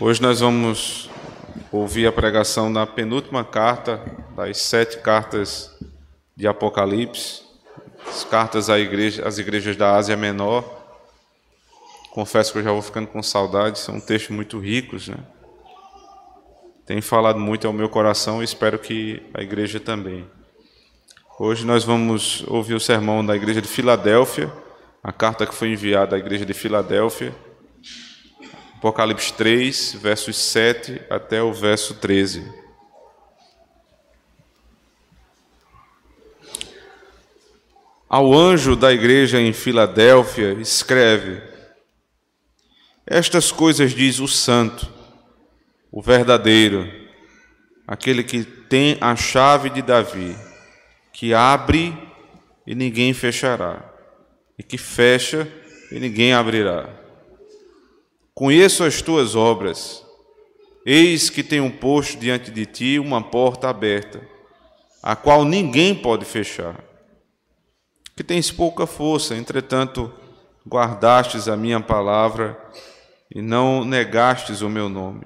Hoje nós vamos ouvir a pregação da penúltima carta das sete cartas de Apocalipse, as cartas igreja, às igrejas da Ásia Menor. Confesso que eu já vou ficando com saudade, são textos muito ricos, né? Tem falado muito ao meu coração e espero que a igreja também. Hoje nós vamos ouvir o sermão da igreja de Filadélfia, a carta que foi enviada à igreja de Filadélfia, Apocalipse 3, versos 7 até o verso 13. Ao anjo da igreja em Filadélfia, escreve: Estas coisas diz o Santo, o verdadeiro, aquele que tem a chave de Davi, que abre e ninguém fechará, e que fecha e ninguém abrirá. Conheço as tuas obras. Eis que tenho posto diante de ti uma porta aberta, a qual ninguém pode fechar. Que tens pouca força, entretanto, guardastes a minha palavra e não negastes o meu nome.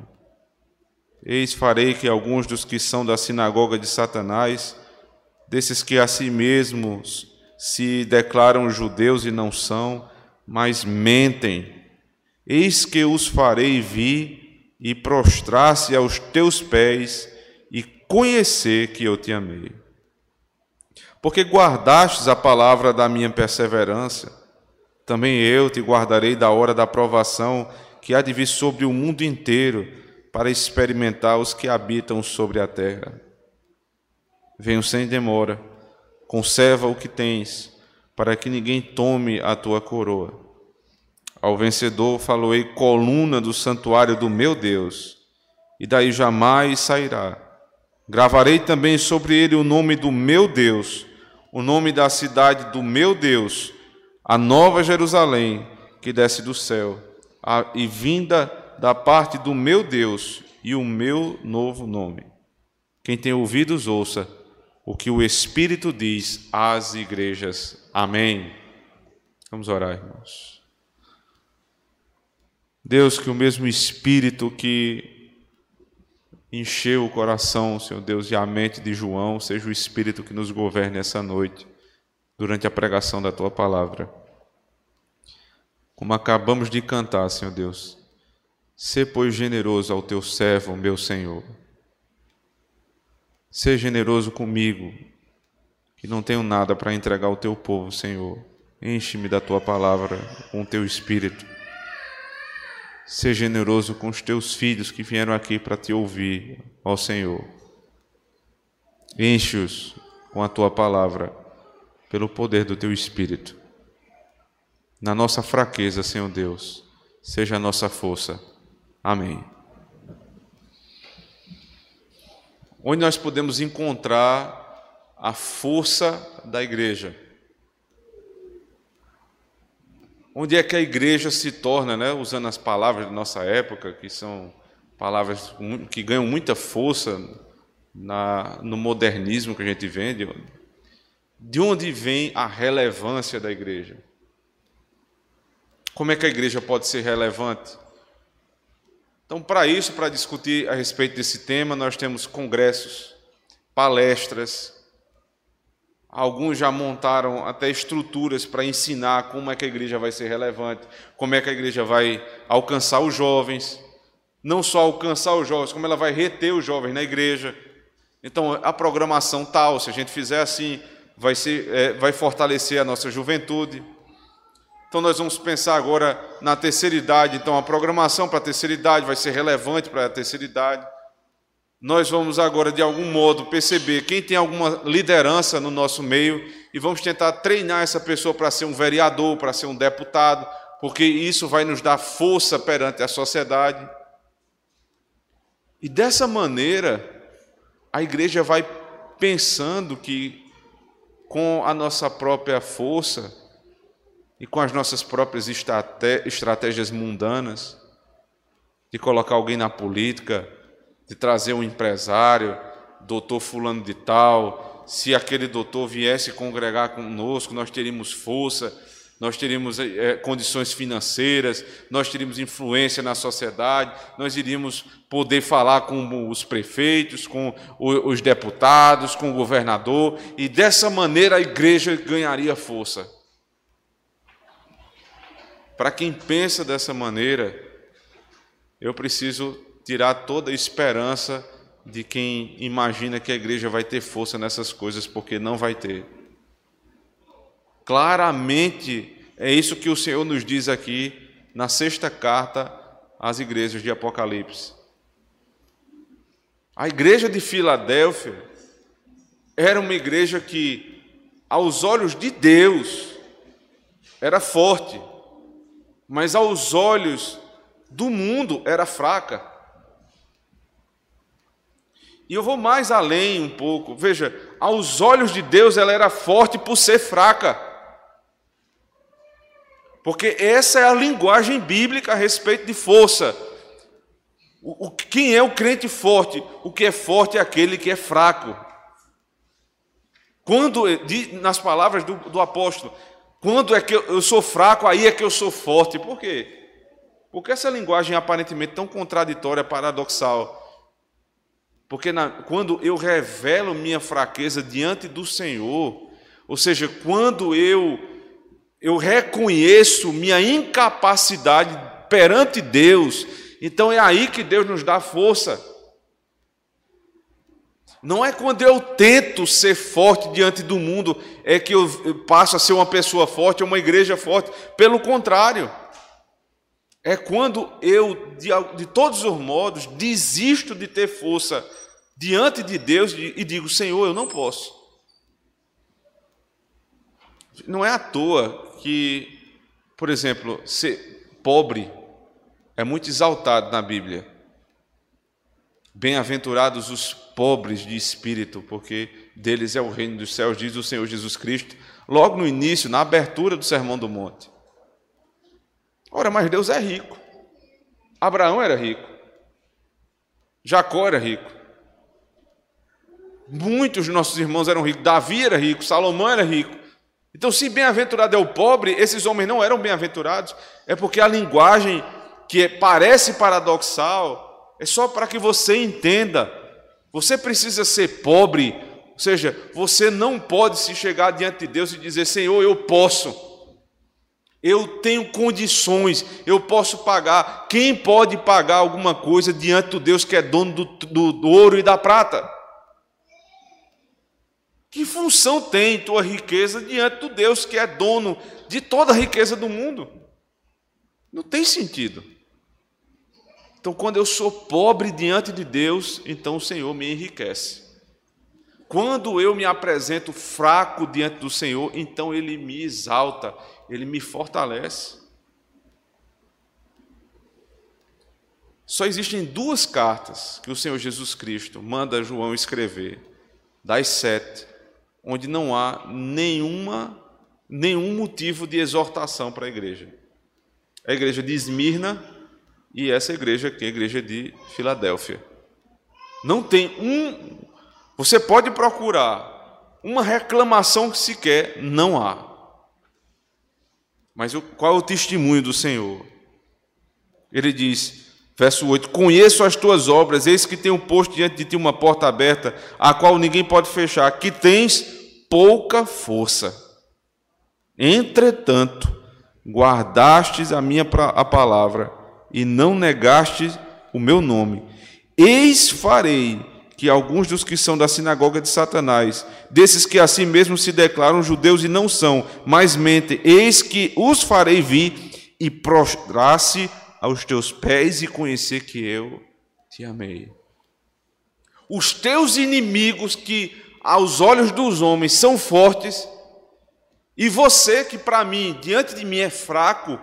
Eis farei que alguns dos que são da sinagoga de Satanás, desses que a si mesmos se declaram judeus e não são, mas mentem, Eis que os farei vir e prostrar-se aos teus pés e conhecer que eu te amei. Porque guardastes a palavra da minha perseverança, também eu te guardarei da hora da provação que há de vir sobre o mundo inteiro para experimentar os que habitam sobre a terra. Venho sem demora, conserva o que tens, para que ninguém tome a tua coroa. Ao vencedor faloei coluna do santuário do meu Deus, e daí jamais sairá. Gravarei também sobre ele o nome do meu Deus, o nome da cidade do meu Deus, a nova Jerusalém, que desce do céu, a, e vinda da parte do meu Deus, e o meu novo nome. Quem tem ouvidos, ouça o que o Espírito diz às igrejas. Amém. Vamos orar, irmãos. Deus, que o mesmo Espírito que encheu o coração, Senhor Deus, e a mente de João, seja o Espírito que nos governe essa noite, durante a pregação da tua palavra. Como acabamos de cantar, Senhor Deus, Sê, pois, generoso ao teu servo, meu Senhor. Sê generoso comigo, que não tenho nada para entregar ao teu povo, Senhor. Enche-me da tua palavra com o teu espírito Ser generoso com os teus filhos que vieram aqui para te ouvir, ó Senhor. Enche-os com a tua palavra, pelo poder do teu Espírito. Na nossa fraqueza, Senhor Deus, seja a nossa força. Amém. Onde nós podemos encontrar a força da igreja? Onde é que a igreja se torna, né, usando as palavras da nossa época, que são palavras que ganham muita força na, no modernismo que a gente vende, de onde vem a relevância da igreja? Como é que a igreja pode ser relevante? Então, para isso, para discutir a respeito desse tema, nós temos congressos, palestras, Alguns já montaram até estruturas para ensinar como é que a igreja vai ser relevante, como é que a igreja vai alcançar os jovens, não só alcançar os jovens, como ela vai reter os jovens na igreja. Então, a programação tal, se a gente fizer assim, vai, ser, é, vai fortalecer a nossa juventude. Então, nós vamos pensar agora na terceira idade. Então, a programação para a terceira idade vai ser relevante para a terceira idade nós vamos agora, de algum modo, perceber quem tem alguma liderança no nosso meio e vamos tentar treinar essa pessoa para ser um vereador, para ser um deputado, porque isso vai nos dar força perante a sociedade. E dessa maneira, a igreja vai pensando que, com a nossa própria força e com as nossas próprias estratégias mundanas, de colocar alguém na política, de trazer um empresário, doutor fulano de tal, se aquele doutor viesse congregar conosco, nós teríamos força. nós teríamos é, condições financeiras, nós teríamos influência na sociedade, nós iríamos poder falar com os prefeitos, com os deputados, com o governador, e dessa maneira a igreja ganharia força. Para quem pensa dessa maneira, eu preciso tirar toda a esperança de quem imagina que a igreja vai ter força nessas coisas, porque não vai ter. Claramente é isso que o Senhor nos diz aqui na sexta carta às igrejas de Apocalipse. A igreja de Filadélfia era uma igreja que, aos olhos de Deus, era forte, mas aos olhos do mundo era fraca. E eu vou mais além um pouco. Veja, aos olhos de Deus ela era forte por ser fraca. Porque essa é a linguagem bíblica a respeito de força. O, o, quem é o crente forte? O que é forte é aquele que é fraco. Quando, nas palavras do, do apóstolo, quando é que eu, eu sou fraco, aí é que eu sou forte. Por quê? Porque essa linguagem é aparentemente tão contraditória, paradoxal. Porque na, quando eu revelo minha fraqueza diante do Senhor, ou seja, quando eu eu reconheço minha incapacidade perante Deus, então é aí que Deus nos dá força. Não é quando eu tento ser forte diante do mundo é que eu passo a ser uma pessoa forte, uma igreja forte. Pelo contrário, é quando eu, de, de todos os modos, desisto de ter força diante de Deus e digo: Senhor, eu não posso. Não é à toa que, por exemplo, ser pobre é muito exaltado na Bíblia. Bem-aventurados os pobres de espírito, porque deles é o reino dos céus, diz o Senhor Jesus Cristo, logo no início, na abertura do Sermão do Monte. Ora, mas Deus é rico. Abraão era rico. Jacó era rico. Muitos de nossos irmãos eram ricos. Davi era rico. Salomão era rico. Então, se bem-aventurado é o pobre, esses homens não eram bem-aventurados, é porque a linguagem que parece paradoxal é só para que você entenda. Você precisa ser pobre, ou seja, você não pode se chegar diante de Deus e dizer: Senhor, eu posso, eu tenho condições, eu posso pagar. Quem pode pagar alguma coisa diante do Deus que é dono do, do, do ouro e da prata? Que função tem tua riqueza diante do Deus que é dono de toda a riqueza do mundo? Não tem sentido. Então, quando eu sou pobre diante de Deus, então o Senhor me enriquece. Quando eu me apresento fraco diante do Senhor, então Ele me exalta, Ele me fortalece. Só existem duas cartas que o Senhor Jesus Cristo manda João escrever, das sete, onde não há nenhuma, nenhum motivo de exortação para a igreja. A igreja de Esmirna e essa igreja aqui, a igreja de Filadélfia. Não tem um. Você pode procurar uma reclamação que se quer, não há. Mas qual é o testemunho do Senhor? Ele diz: Verso 8: Conheço as tuas obras, eis que tenho posto diante de ti uma porta aberta, a qual ninguém pode fechar, que tens pouca força. Entretanto, guardastes a minha a palavra e não negastes o meu nome. Eis farei que alguns dos que são da sinagoga de Satanás, desses que assim mesmo se declaram judeus e não são, mas mentem, eis que os farei vir e prostrar-se aos teus pés e conhecer que eu te amei. Os teus inimigos que aos olhos dos homens são fortes, e você que para mim, diante de mim é fraco,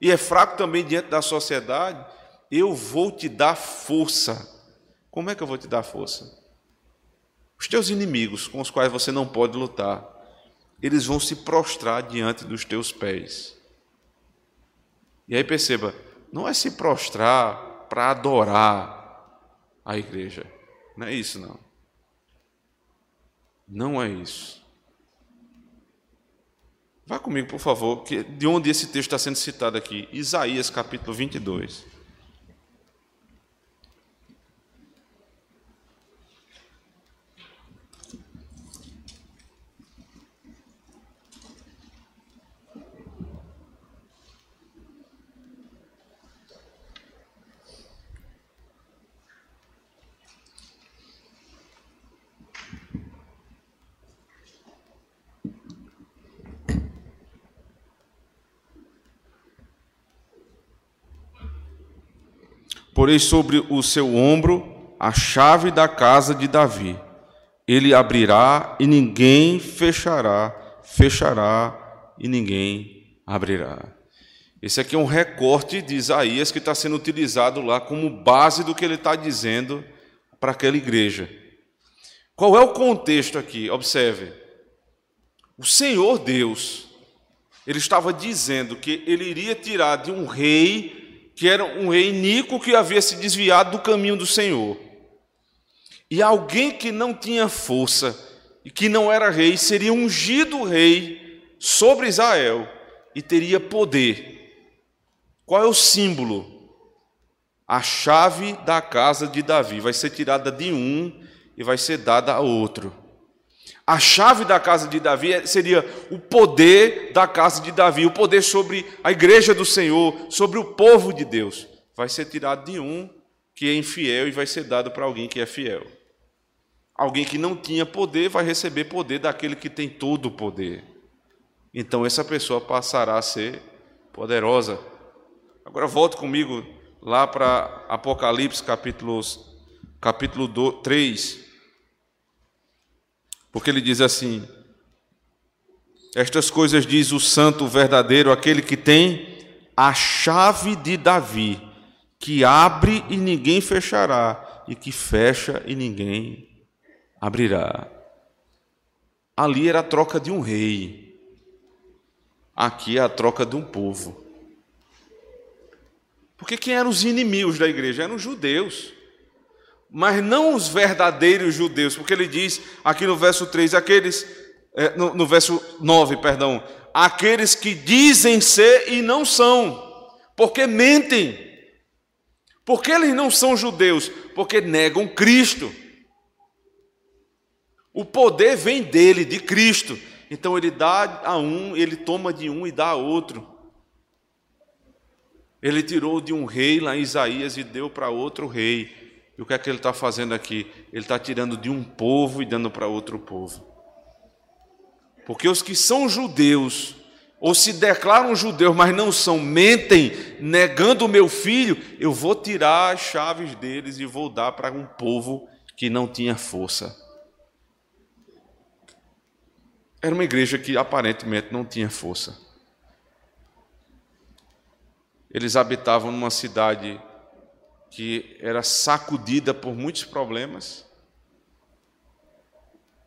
e é fraco também diante da sociedade, eu vou te dar força. Como é que eu vou te dar força? Os teus inimigos com os quais você não pode lutar, eles vão se prostrar diante dos teus pés. E aí perceba, não é se prostrar para adorar a igreja. Não é isso, não. Não é isso. Vá comigo, por favor, de onde esse texto está sendo citado aqui? Isaías capítulo 22. Porei sobre o seu ombro a chave da casa de Davi. Ele abrirá e ninguém fechará, fechará e ninguém abrirá. Esse aqui é um recorte de Isaías que está sendo utilizado lá como base do que ele está dizendo para aquela igreja. Qual é o contexto aqui? Observe. O Senhor Deus, ele estava dizendo que ele iria tirar de um rei que era um rei Nico que havia se desviado do caminho do Senhor. E alguém que não tinha força e que não era rei seria ungido rei sobre Israel e teria poder. Qual é o símbolo? A chave da casa de Davi vai ser tirada de um e vai ser dada a outro. A chave da casa de Davi seria o poder da casa de Davi, o poder sobre a igreja do Senhor, sobre o povo de Deus. Vai ser tirado de um que é infiel e vai ser dado para alguém que é fiel. Alguém que não tinha poder vai receber poder daquele que tem todo o poder. Então essa pessoa passará a ser poderosa. Agora volte comigo lá para Apocalipse capítulos, capítulo 3. Porque ele diz assim: Estas coisas diz o santo verdadeiro, aquele que tem a chave de Davi, que abre e ninguém fechará, e que fecha e ninguém abrirá. Ali era a troca de um rei, aqui é a troca de um povo. Porque quem eram os inimigos da igreja? Eram os judeus mas não os verdadeiros judeus, porque ele diz aqui no verso 3, aqueles, é, no, no verso 9, perdão, aqueles que dizem ser e não são, porque mentem. Porque eles não são judeus? Porque negam Cristo. O poder vem dele, de Cristo. Então ele dá a um, ele toma de um e dá a outro. Ele tirou de um rei lá em Isaías e deu para outro rei. E o que é que ele está fazendo aqui? Ele está tirando de um povo e dando para outro povo. Porque os que são judeus, ou se declaram judeus, mas não são, mentem, negando o meu filho, eu vou tirar as chaves deles e vou dar para um povo que não tinha força. Era uma igreja que aparentemente não tinha força. Eles habitavam numa cidade que era sacudida por muitos problemas.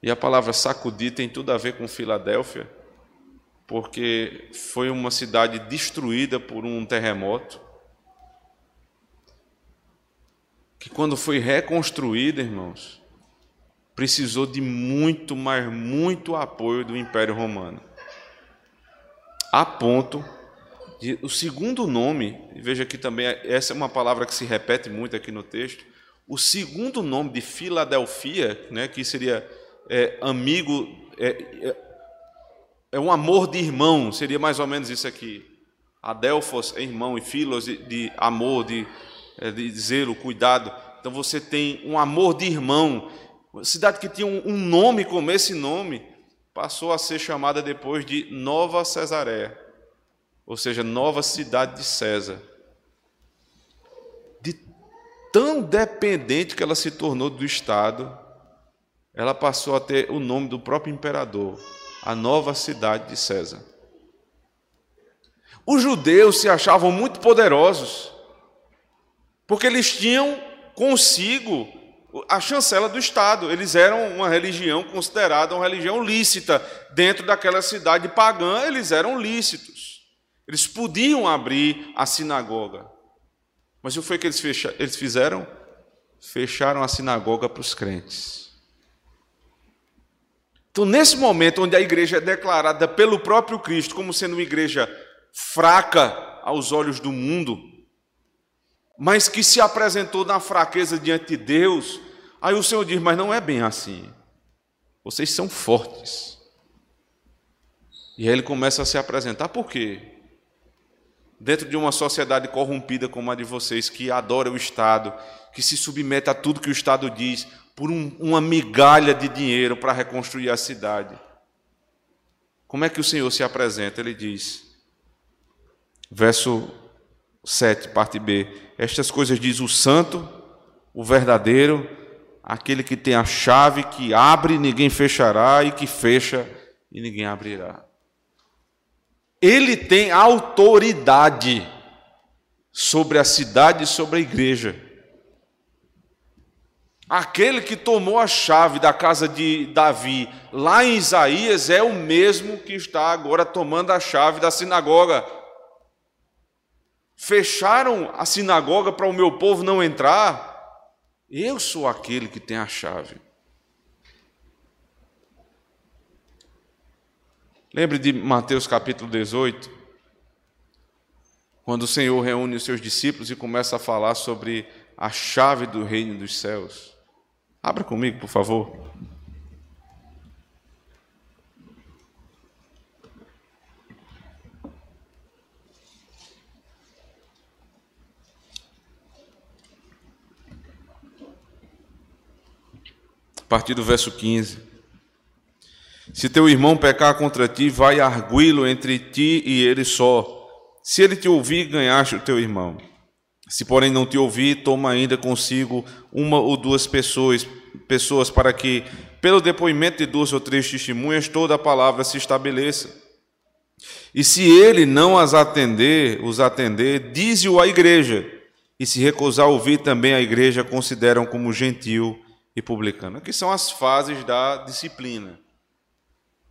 E a palavra sacudir tem tudo a ver com Filadélfia, porque foi uma cidade destruída por um terremoto. Que quando foi reconstruída, irmãos, precisou de muito, mas muito apoio do Império Romano. A ponto o segundo nome, veja que também essa é uma palavra que se repete muito aqui no texto. O segundo nome de Filadelfia, né, que seria é, amigo, é, é, é, um amor de irmão, seria mais ou menos isso aqui. Adelfos é irmão e Filos de, de amor, de, é, de zelo, cuidado. Então você tem um amor de irmão. Uma cidade que tinha um, um nome como esse nome passou a ser chamada depois de Nova Cesareia ou seja, nova cidade de César. De tão dependente que ela se tornou do Estado, ela passou a ter o nome do próprio imperador, a nova cidade de César. Os judeus se achavam muito poderosos, porque eles tinham consigo a chancela do Estado. Eles eram uma religião considerada uma religião lícita. Dentro daquela cidade pagã, eles eram lícitos. Eles podiam abrir a sinagoga. Mas o que foi que eles, fecha, eles fizeram? Fecharam a sinagoga para os crentes. Então, nesse momento onde a igreja é declarada pelo próprio Cristo como sendo uma igreja fraca aos olhos do mundo, mas que se apresentou na fraqueza diante de Deus, aí o Senhor diz: Mas não é bem assim. Vocês são fortes. E aí ele começa a se apresentar, por quê? Dentro de uma sociedade corrompida como a de vocês, que adora o Estado, que se submete a tudo que o Estado diz, por um, uma migalha de dinheiro para reconstruir a cidade. Como é que o Senhor se apresenta? Ele diz, verso 7, parte B: Estas coisas diz o santo, o verdadeiro, aquele que tem a chave que abre, ninguém fechará, e que fecha, e ninguém abrirá. Ele tem autoridade sobre a cidade e sobre a igreja. Aquele que tomou a chave da casa de Davi, lá em Isaías, é o mesmo que está agora tomando a chave da sinagoga. Fecharam a sinagoga para o meu povo não entrar? Eu sou aquele que tem a chave. Lembre de Mateus capítulo 18, quando o Senhor reúne os seus discípulos e começa a falar sobre a chave do reino dos céus. Abra comigo, por favor. A partir do verso 15. Se teu irmão pecar contra ti, vai arguí-lo entre ti e ele só. Se ele te ouvir, ganhaste o teu irmão. Se porém não te ouvir, toma ainda consigo uma ou duas pessoas, pessoas para que, pelo depoimento de duas ou três testemunhas, toda a palavra se estabeleça. E se ele não as atender, os atender, dize-o à igreja. E se recusar ouvir também a igreja, consideram como gentil e publicano. Aqui são as fases da disciplina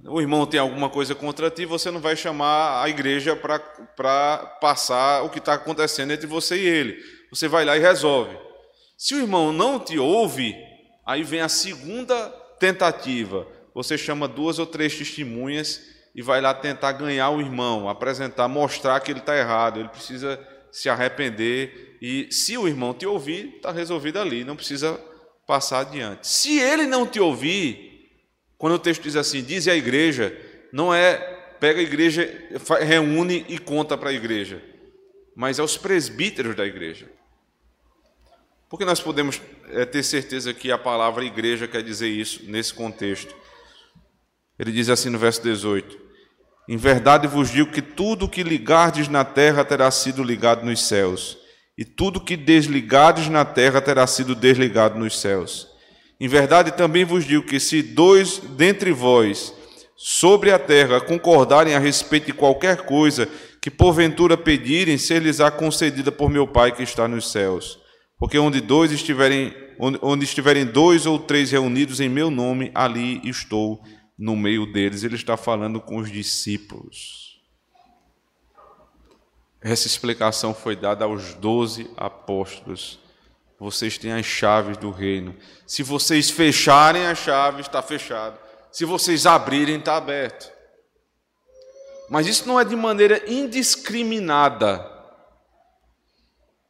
o irmão tem alguma coisa contra ti, você não vai chamar a igreja para passar o que está acontecendo entre você e ele. Você vai lá e resolve. Se o irmão não te ouve, aí vem a segunda tentativa. Você chama duas ou três testemunhas e vai lá tentar ganhar o irmão, apresentar, mostrar que ele está errado, ele precisa se arrepender. E se o irmão te ouvir, está resolvido ali, não precisa passar adiante. Se ele não te ouvir, quando o texto diz assim, diz a igreja, não é pega a igreja, reúne e conta para a igreja, mas aos presbíteros da igreja. Porque nós podemos é, ter certeza que a palavra igreja quer dizer isso nesse contexto. Ele diz assim no verso 18: Em verdade vos digo que tudo que ligardes na terra terá sido ligado nos céus, e tudo que desligardes na terra terá sido desligado nos céus. Em verdade, também vos digo que se dois dentre vós sobre a terra concordarem a respeito de qualquer coisa que porventura pedirem, ser-lhes-á concedida por meu Pai que está nos céus. Porque onde dois estiverem, onde, onde estiverem dois ou três reunidos em meu nome, ali estou no meio deles. Ele está falando com os discípulos. Essa explicação foi dada aos doze apóstolos vocês têm as chaves do reino. Se vocês fecharem a chave, está fechado. Se vocês abrirem, está aberto. Mas isso não é de maneira indiscriminada.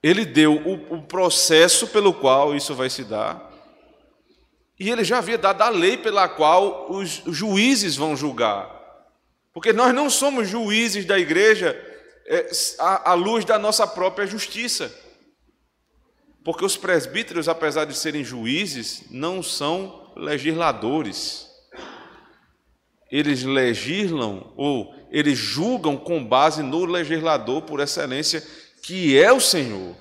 Ele deu o, o, processo pelo qual isso vai se dar. E ele já havia dado a lei pela qual os juízes vão julgar. Porque nós não somos juízes da igreja é, à luz da nossa própria justiça. Porque os presbíteros, apesar de serem juízes, não são legisladores. Eles legislam ou eles julgam com base no legislador por excelência, que é o Senhor.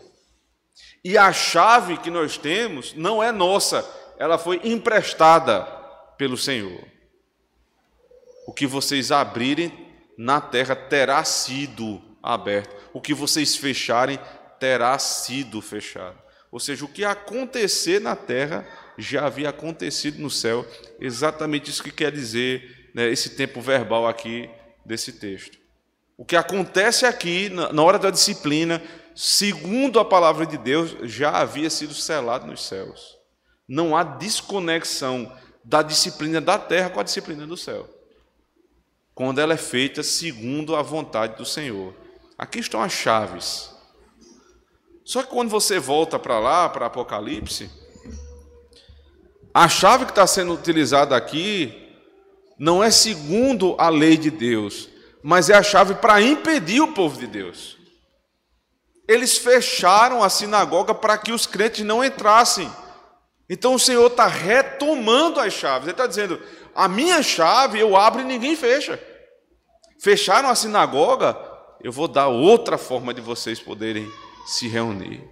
E a chave que nós temos não é nossa, ela foi emprestada pelo Senhor. O que vocês abrirem na terra terá sido aberto, o que vocês fecharem terá sido fechado. Ou seja, o que acontecer na terra já havia acontecido no céu. Exatamente isso que quer dizer né, esse tempo verbal aqui desse texto. O que acontece aqui, na hora da disciplina, segundo a palavra de Deus, já havia sido selado nos céus. Não há desconexão da disciplina da terra com a disciplina do céu. Quando ela é feita segundo a vontade do Senhor. Aqui estão as chaves. Só que quando você volta para lá, para Apocalipse, a chave que está sendo utilizada aqui não é segundo a lei de Deus, mas é a chave para impedir o povo de Deus. Eles fecharam a sinagoga para que os crentes não entrassem. Então o Senhor está retomando as chaves. Ele está dizendo: a minha chave eu abro e ninguém fecha. Fecharam a sinagoga, eu vou dar outra forma de vocês poderem se reunir.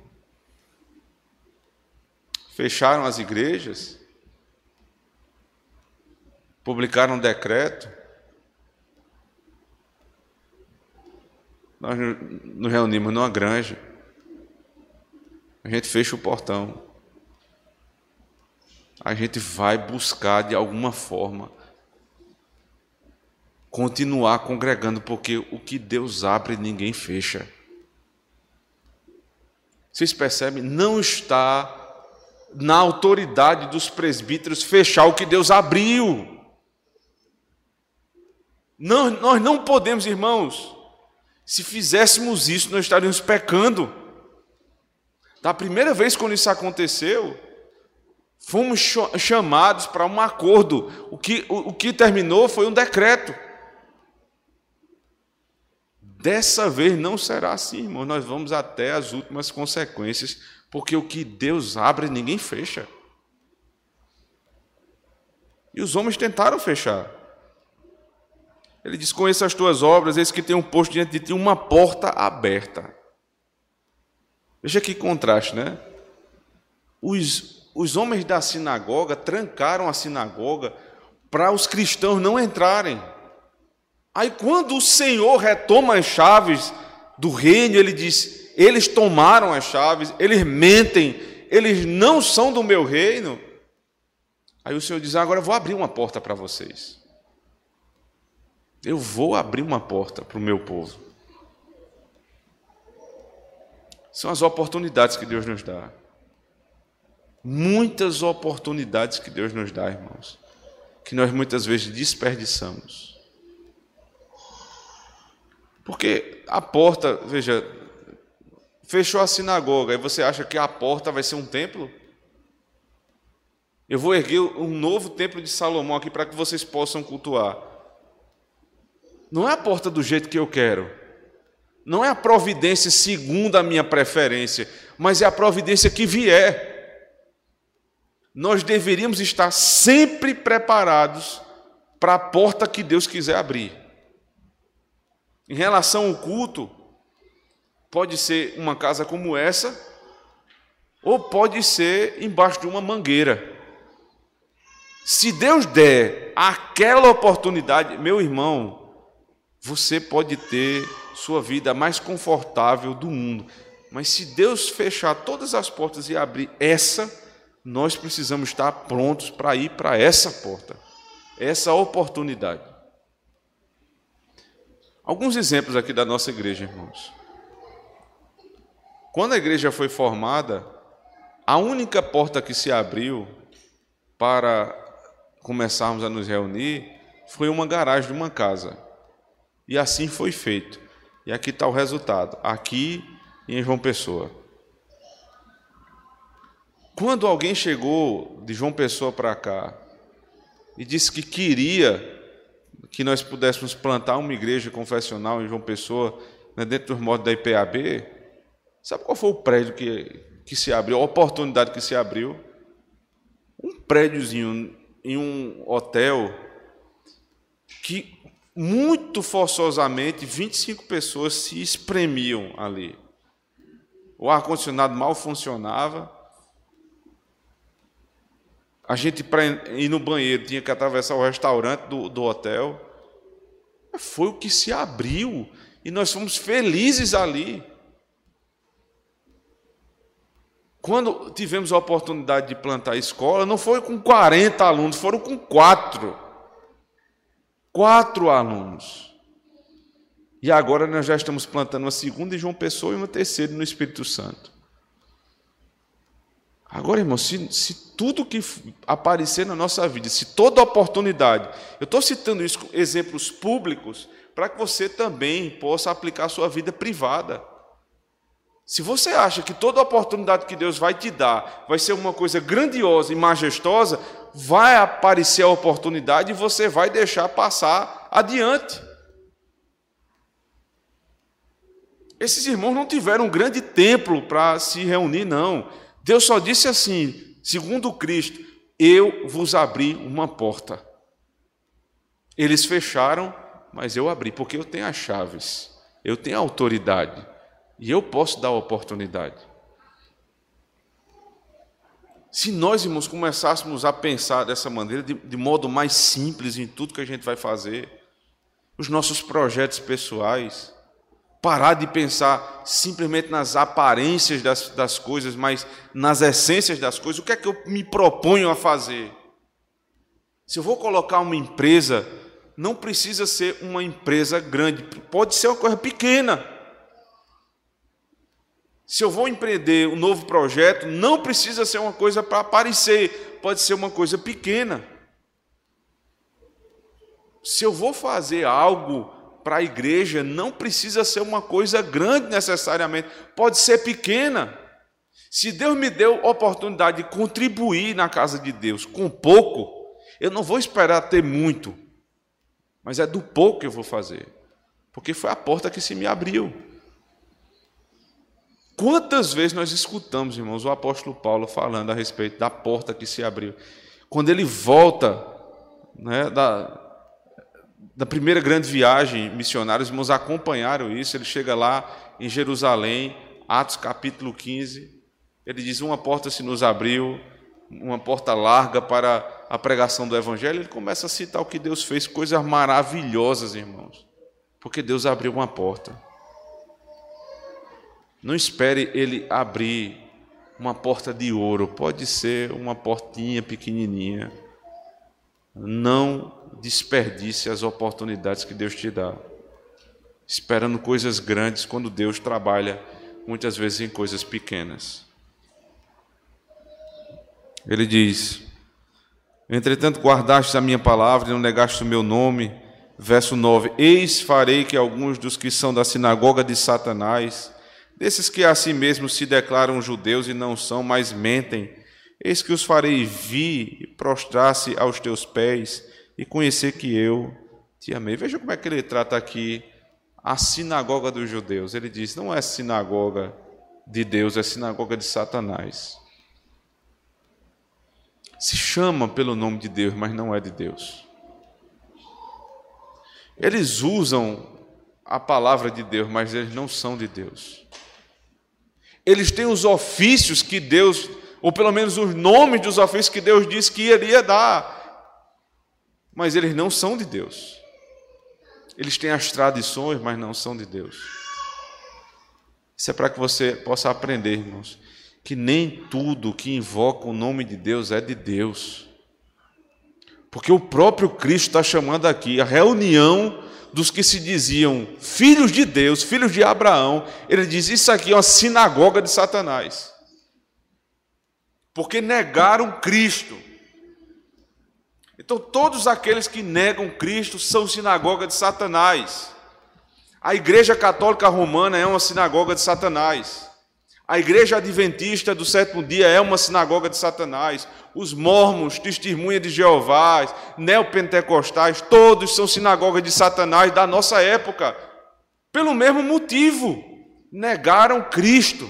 Fecharam as igrejas, publicaram um decreto. Nós nos reunimos numa granja. A gente fecha o portão a gente vai buscar de alguma forma continuar congregando, porque o que Deus abre ninguém fecha. Vocês percebem? Não está na autoridade dos presbíteros fechar o que Deus abriu. Não, nós não podemos, irmãos. Se fizéssemos isso, nós estaríamos pecando. Da primeira vez quando isso aconteceu, Fomos chamados para um acordo. O que, o, o que terminou foi um decreto. Dessa vez não será assim, irmão. Nós vamos até as últimas consequências, porque o que Deus abre, ninguém fecha. E os homens tentaram fechar. Ele diz: Conheça as tuas obras, eis que tem um posto diante de ti, uma porta aberta. Veja que contraste, né? Os, os homens da sinagoga trancaram a sinagoga para os cristãos não entrarem. Aí, quando o Senhor retoma as chaves do reino, ele diz: eles tomaram as chaves, eles mentem, eles não são do meu reino. Aí o Senhor diz: agora eu vou abrir uma porta para vocês. Eu vou abrir uma porta para o meu povo. São as oportunidades que Deus nos dá. Muitas oportunidades que Deus nos dá, irmãos, que nós muitas vezes desperdiçamos. Porque a porta, veja, fechou a sinagoga, e você acha que a porta vai ser um templo? Eu vou erguer um novo templo de Salomão aqui para que vocês possam cultuar. Não é a porta do jeito que eu quero. Não é a providência segundo a minha preferência, mas é a providência que vier nós deveríamos estar sempre preparados para a porta que Deus quiser abrir. Em relação ao culto, pode ser uma casa como essa, ou pode ser embaixo de uma mangueira. Se Deus der aquela oportunidade, meu irmão, você pode ter sua vida mais confortável do mundo. Mas se Deus fechar todas as portas e abrir essa, nós precisamos estar prontos para ir para essa porta, essa oportunidade. Alguns exemplos aqui da nossa igreja, irmãos. Quando a igreja foi formada, a única porta que se abriu para começarmos a nos reunir foi uma garagem de uma casa. E assim foi feito. E aqui está o resultado, aqui em João Pessoa. Quando alguém chegou de João Pessoa para cá e disse que queria que nós pudéssemos plantar uma igreja confessional em João Pessoa, né, dentro dos modos da IPAB, sabe qual foi o prédio que, que se abriu, a oportunidade que se abriu? Um prédiozinho em um hotel que muito forçosamente 25 pessoas se espremiam ali. O ar-condicionado mal funcionava, a gente, para ir no banheiro, tinha que atravessar o restaurante do, do hotel. Foi o que se abriu e nós fomos felizes ali. Quando tivemos a oportunidade de plantar a escola, não foi com 40 alunos, foram com quatro. Quatro alunos. E agora nós já estamos plantando uma segunda em João Pessoa e uma terceira no Espírito Santo. Agora, irmão, se, se tudo que aparecer na nossa vida, se toda oportunidade, eu estou citando isso com exemplos públicos, para que você também possa aplicar a sua vida privada. Se você acha que toda oportunidade que Deus vai te dar vai ser uma coisa grandiosa e majestosa, vai aparecer a oportunidade e você vai deixar passar adiante. Esses irmãos não tiveram um grande templo para se reunir, não. Deus só disse assim, segundo Cristo: Eu vos abri uma porta. Eles fecharam, mas eu abri, porque eu tenho as chaves, eu tenho a autoridade. E eu posso dar a oportunidade. Se nós, irmãos, começássemos a pensar dessa maneira, de, de, modo mais simples em tudo que a gente vai fazer, os nossos projetos pessoais, parar de pensar simplesmente nas aparências das, das coisas, mas nas essências das coisas, o que é que eu me proponho a fazer? Se eu vou colocar uma empresa, não precisa ser uma empresa grande, pode ser uma coisa pequena. Se eu vou empreender um novo projeto, não precisa ser uma coisa para aparecer, pode ser uma coisa pequena. Se eu vou fazer algo para a igreja, não precisa ser uma coisa grande necessariamente, pode ser pequena. Se Deus me deu oportunidade de contribuir na casa de Deus com pouco, eu não vou esperar ter muito, mas é do pouco que eu vou fazer, porque foi a porta que se me abriu. Quantas vezes nós escutamos, irmãos, o apóstolo Paulo falando a respeito da porta que se abriu? Quando ele volta né, da, da primeira grande viagem missionária, os irmãos acompanharam isso. Ele chega lá em Jerusalém, Atos capítulo 15. Ele diz: Uma porta se nos abriu, uma porta larga para a pregação do Evangelho. Ele começa a citar o que Deus fez, coisas maravilhosas, irmãos, porque Deus abriu uma porta. Não espere ele abrir uma porta de ouro, pode ser uma portinha pequenininha. Não desperdice as oportunidades que Deus te dá, esperando coisas grandes quando Deus trabalha muitas vezes em coisas pequenas. Ele diz: Entretanto, guardastes a minha palavra e não negaste o meu nome. Verso 9: Eis farei que alguns dos que são da sinagoga de Satanás Desses que a si mesmos se declaram judeus e não são, mas mentem, eis que os farei vir prostrar-se aos teus pés e conhecer que eu te amei. Veja como é que ele trata aqui a sinagoga dos judeus. Ele diz: não é sinagoga de Deus, é sinagoga de Satanás. Se chama pelo nome de Deus, mas não é de Deus. Eles usam a palavra de Deus, mas eles não são de Deus eles têm os ofícios que Deus, ou pelo menos os nomes dos ofícios que Deus disse que iria dar, mas eles não são de Deus. Eles têm as tradições, mas não são de Deus. Isso é para que você possa aprender, irmãos, que nem tudo que invoca o nome de Deus é de Deus. Porque o próprio Cristo está chamando aqui a reunião dos que se diziam filhos de Deus, filhos de Abraão, ele diz: Isso aqui é uma sinagoga de Satanás. Porque negaram Cristo. Então, todos aqueles que negam Cristo são sinagoga de Satanás. A Igreja Católica Romana é uma sinagoga de Satanás. A igreja adventista do sétimo dia é uma sinagoga de Satanás. Os mormons, testemunha de Jeová, neopentecostais, todos são sinagoga de Satanás da nossa época. Pelo mesmo motivo, negaram Cristo,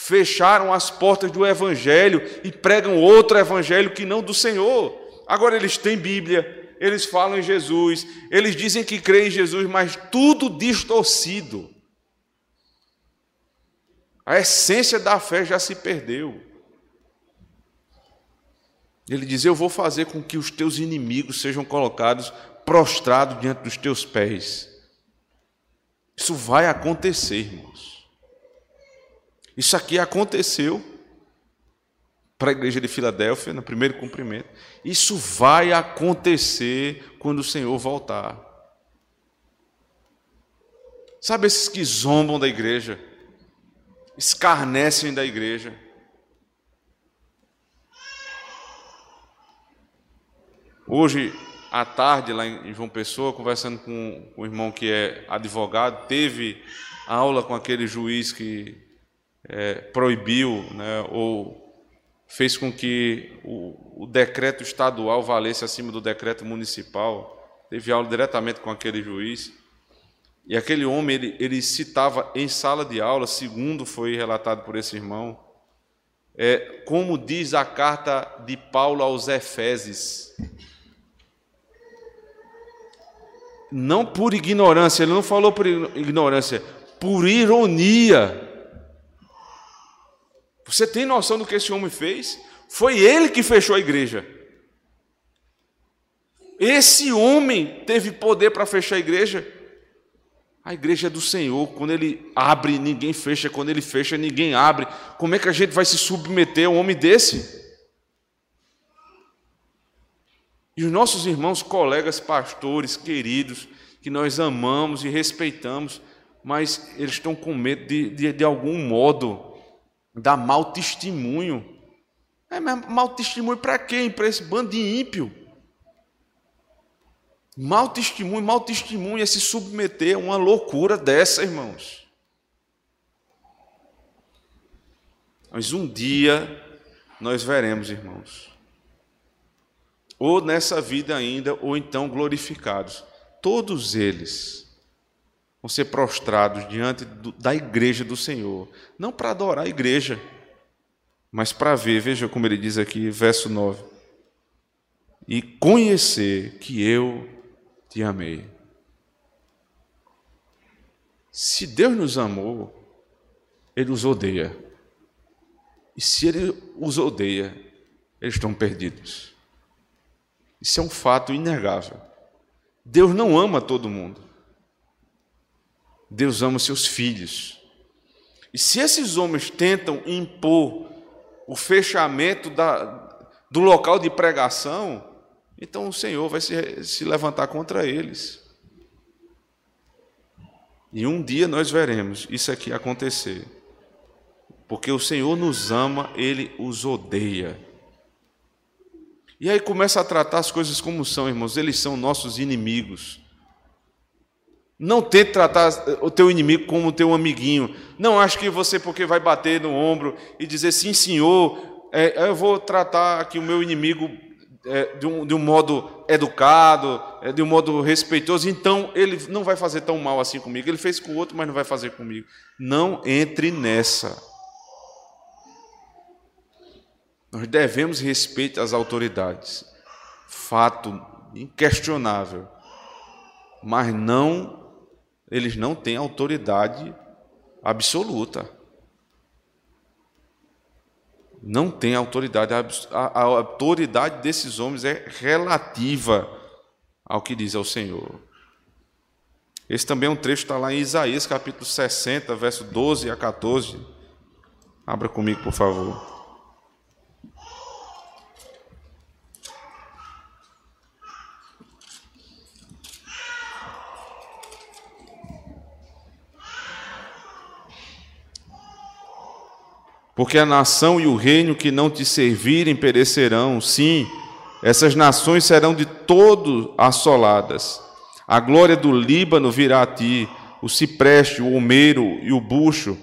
fecharam as portas do evangelho e pregam outro evangelho que não do Senhor. Agora eles têm Bíblia, eles falam em Jesus, eles dizem que creem em Jesus, mas tudo distorcido. A essência da fé já se perdeu. Ele diz: Eu vou fazer com que os teus inimigos sejam colocados prostrados diante dos teus pés. Isso vai acontecer, irmãos. Isso aqui aconteceu para a igreja de Filadélfia, no primeiro cumprimento. Isso vai acontecer quando o Senhor voltar. Sabe esses que zombam da igreja, escarnecem da igreja. Hoje à tarde, lá em João Pessoa, conversando com o irmão que é advogado, teve aula com aquele juiz que é, proibiu né, ou fez com que o, o, decreto estadual valesse acima do decreto municipal. Teve aula diretamente com aquele juiz. E aquele homem, ele, ele citava em sala de aula, segundo foi relatado por esse irmão, é, como diz a carta de Paulo aos Efésios. Não por ignorância, ele não falou por ignorância, por ironia. Você tem noção do que esse homem fez? Foi ele que fechou a igreja. Esse homem teve poder para fechar a igreja. A igreja é do Senhor. Quando ele abre, ninguém fecha. Quando ele fecha, ninguém abre. Como é que a gente vai se submeter a um homem desse? E os nossos irmãos, colegas, pastores, queridos, que nós amamos e respeitamos, mas eles estão com medo de, de, de algum modo, dar mau testemunho. É, mas mau testemunho para quem? Para esse bando de ímpio. Mau testemunho, mau testemunho é se submeter a uma loucura dessa, irmãos. Mas um dia nós veremos, irmãos. Ou nessa vida ainda, ou então glorificados. Todos eles vão ser prostrados diante do, da igreja do Senhor, não para adorar a igreja, mas para ver, veja como ele diz aqui, verso 9: e conhecer que eu te amei. Se Deus nos amou, Ele os odeia. E se Ele os odeia, eles estão perdidos. Isso é um fato inegável. Deus não ama todo mundo. Deus ama seus filhos. E se esses homens tentam impor o fechamento da, do local de pregação, então o Senhor vai se, se levantar contra eles. E um dia nós veremos isso aqui acontecer. Porque o Senhor nos ama, ele os odeia. E aí começa a tratar as coisas como são, irmãos. Eles são nossos inimigos. Não tente tratar o teu inimigo como o teu amiguinho. Não acho que você, porque vai bater no ombro e dizer sim, senhor, é, eu vou tratar aqui o meu inimigo é, de, um, de, um, modo educado, é, de um modo respeitoso, então ele não vai fazer tão mal assim comigo. Ele fez com o outro, mas não vai fazer comigo. Não entre nessa. Nós devemos respeito às autoridades. Fato inquestionável. Mas não eles não têm autoridade absoluta. Não tem autoridade. A, autoridade desses homens é relativa ao que diz ao Senhor. Esse também é um trecho que está lá em Isaías, capítulo 60, verso 12 a 14. Abra comigo, por favor. Porque a nação e o reino que não te servirem perecerão, sim, essas nações serão de todo assoladas. A glória do Líbano virá a ti, o cipreste, o almeiro e o bucho,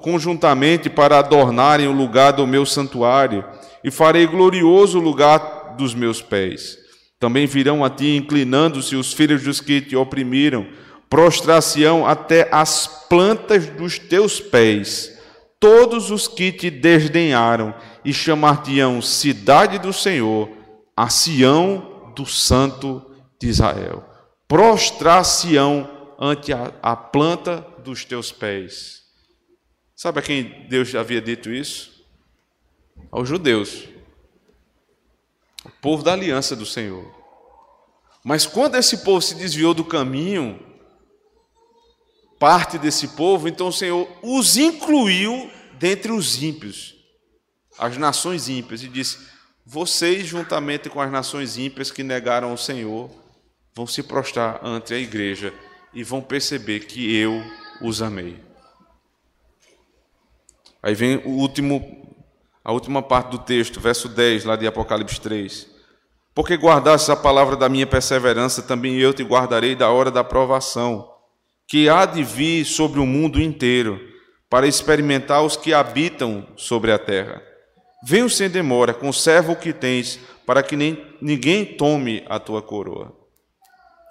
conjuntamente para adornarem o lugar do meu santuário, e farei glorioso o lugar dos meus pés. Também virão a ti, inclinando-se os filhos dos que te oprimiram, prostrar-se-ão até as plantas dos teus pés todos os que te desdenharam e chamar-te-ão cidade do Senhor, a Sião do Santo de Israel. Prostrar-se-ão ante a, a, planta dos teus pés. Sabe a quem Deus havia dito isso? Aos judeus, o povo da aliança do Senhor. Mas quando esse povo se desviou do caminho, parte desse povo, então o Senhor os incluiu dentre os ímpios, as nações ímpias, e disse: Vocês, juntamente com as nações ímpias que negaram o Senhor, vão se prostrar ante a igreja e vão perceber que eu os amei. Aí vem o último, a última parte do texto, verso 10, lá de Apocalipse 3. Porque guardaste a palavra da minha perseverança, também eu te guardarei da hora da provação, que há de vir sobre o mundo inteiro, para experimentar os que habitam sobre a terra. Venho sem demora, conserva o que tens, para que nem, ninguém tome a tua coroa.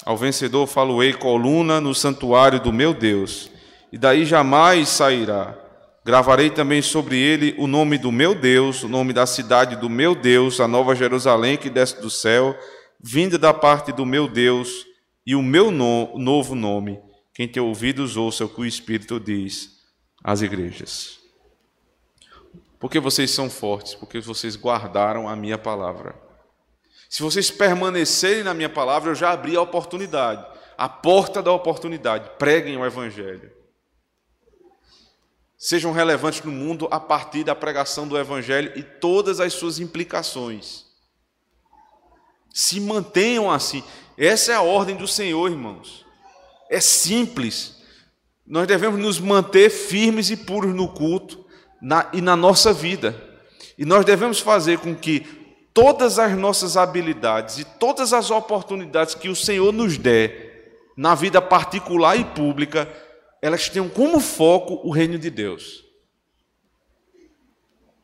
Ao vencedor faloei coluna no santuário do meu Deus, e daí jamais sairá. Gravarei também sobre ele o nome do meu Deus, o nome da cidade do meu Deus, a nova Jerusalém que desce do céu, vinda da parte do meu Deus, e o meu no, novo nome. Quem tem ouvidos, ouça o que o Espírito diz às igrejas. Porque vocês são fortes, porque vocês guardaram a minha palavra. Se vocês permanecerem na minha palavra, eu já abri a oportunidade, a porta da oportunidade. Preguem o Evangelho. Sejam relevantes no mundo a partir da pregação do Evangelho e todas as suas implicações. Se mantenham assim. Essa é a ordem do Senhor, irmãos. É simples. Nós devemos nos manter firmes e puros no culto na, e na nossa vida. E nós devemos fazer com que todas as nossas habilidades e todas as oportunidades que o Senhor nos der na vida particular e pública, elas tenham como foco o reino de Deus.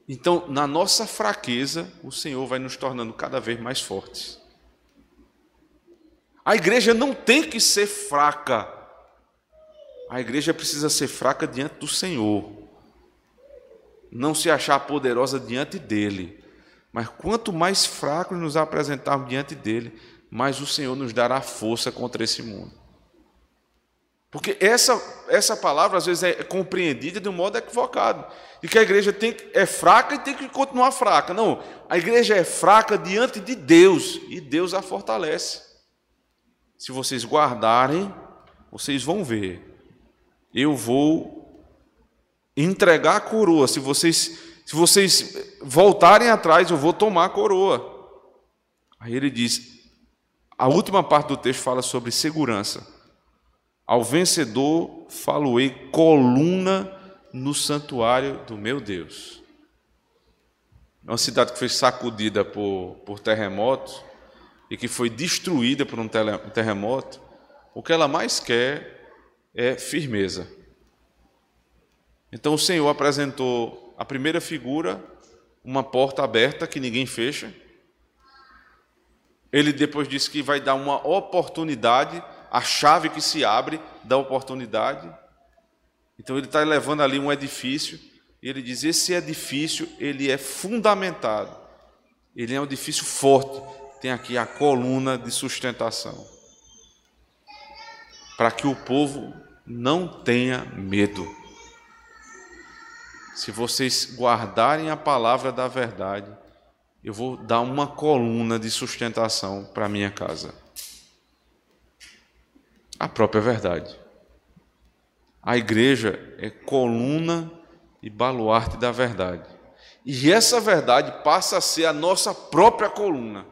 Então, na nossa fraqueza, o Senhor vai nos tornando cada vez mais fortes. A igreja não tem que ser fraca. A igreja precisa ser fraca diante do Senhor. Não se achar poderosa diante dele. Mas quanto mais fracos nos apresentarmos diante dele, mais o Senhor nos dará força contra esse mundo. Porque essa, essa palavra às vezes é compreendida de um modo equivocado. De que a igreja tem, é fraca e tem que continuar fraca. Não, a igreja é fraca diante de Deus e Deus a fortalece. Se vocês guardarem, vocês vão ver. Eu vou entregar a coroa. Se vocês se vocês voltarem atrás, eu vou tomar a coroa. Aí ele diz: a última parte do texto fala sobre segurança. Ao vencedor faloei coluna no santuário do meu Deus. É uma cidade que foi sacudida por, por terremotos e que foi destruída por um terremoto. O que ela mais quer é firmeza. Então o Senhor apresentou a primeira figura, uma porta aberta que ninguém fecha. Ele depois disse que vai dar uma oportunidade, a chave que se abre da oportunidade. Então ele está levando ali um edifício e ele diz: esse edifício ele é fundamentado, ele é um edifício forte. Tem aqui a coluna de sustentação para que o povo não tenha medo se vocês guardarem a palavra da verdade, eu vou dar uma coluna de sustentação para minha casa. A própria verdade. A igreja é coluna e baluarte da verdade. E essa verdade passa a ser a nossa própria coluna,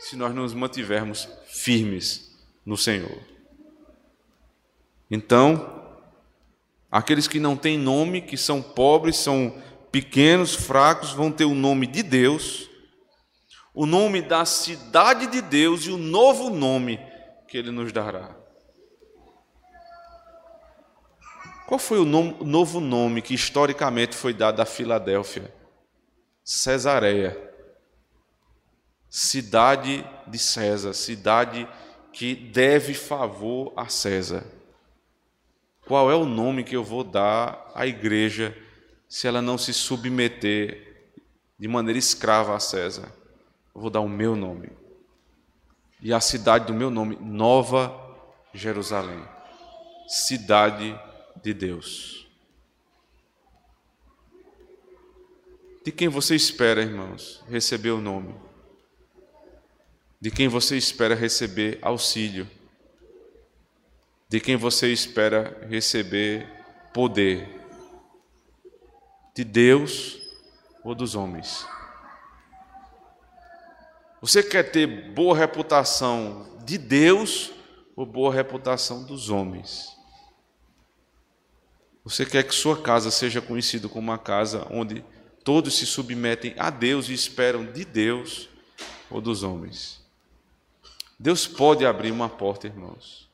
se nós nos mantivermos firmes no Senhor. Então, Aqueles que não têm nome, que são pobres, são pequenos, fracos, vão ter o nome de Deus, o nome da cidade de Deus e o novo nome que Ele nos dará. Qual foi o novo nome que historicamente foi dado a Filadélfia? Cesareia. Cidade de César, cidade que deve favor a César qual é o nome que eu vou dar à igreja se ela não se submeter de maneira escrava a César? Eu vou dar o meu nome. E a cidade do meu nome, Nova Jerusalém, cidade de Deus. De quem você espera, irmãos, receber o nome? De quem você espera receber auxílio? de quem você espera receber poder? De Deus ou dos homens? Você quer ter boa reputação de Deus ou boa reputação dos homens? Você quer que sua casa seja conhecida como uma casa onde todos se submetem a Deus e esperam de Deus, ou dos homens. Deus pode abrir uma porta, irmãos.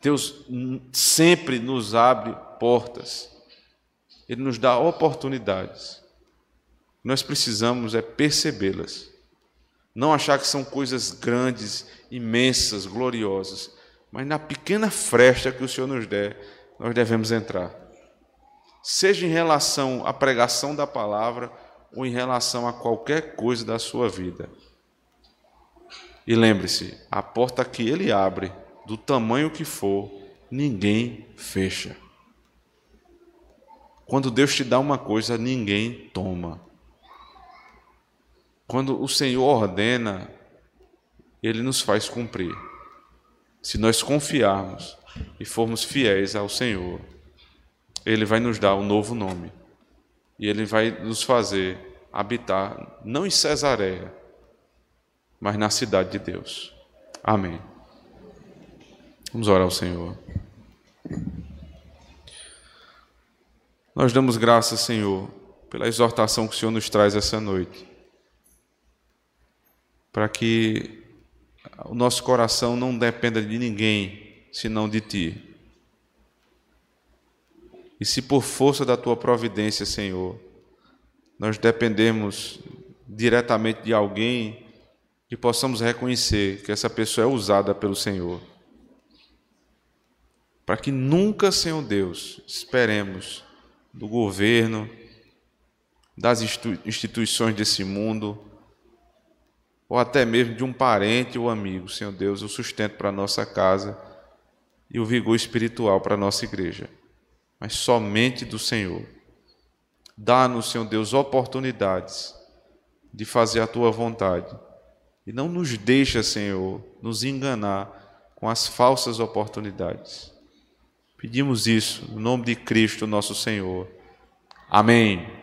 Deus sempre nos abre portas. Ele nos dá oportunidades. Nós precisamos é percebê-las. Não achar que são coisas grandes, imensas, gloriosas, mas na pequena fresta que o Senhor nos der, nós devemos entrar. Seja em relação à pregação da palavra ou em relação a qualquer coisa da sua vida. E lembre-se, a porta que ele abre, do tamanho que for, ninguém fecha. Quando Deus te dá uma coisa, ninguém toma. Quando o Senhor ordena, ele nos faz cumprir. Se nós confiarmos e formos fiéis ao Senhor, ele vai nos dar um novo nome. E ele vai nos fazer habitar não em Cesareia, mas na cidade de Deus. Amém. Vamos orar ao Senhor. Nós damos graças, Senhor, pela exortação que o Senhor nos traz essa noite, para que o nosso coração não dependa de ninguém senão de Ti. E se por força da Tua providência, Senhor, nós dependemos diretamente de alguém, que possamos reconhecer que essa pessoa é usada pelo Senhor. Para que nunca, Senhor Deus, esperemos do governo, das instituições desse mundo, ou até mesmo de um parente ou amigo, Senhor Deus, o sustento para a nossa casa e o vigor espiritual para a nossa igreja, mas somente do Senhor. Dá-nos, Senhor Deus, oportunidades de fazer a tua vontade e não nos deixa, Senhor, nos enganar com as falsas oportunidades. Pedimos isso no nome de Cristo, nosso Senhor. Amém.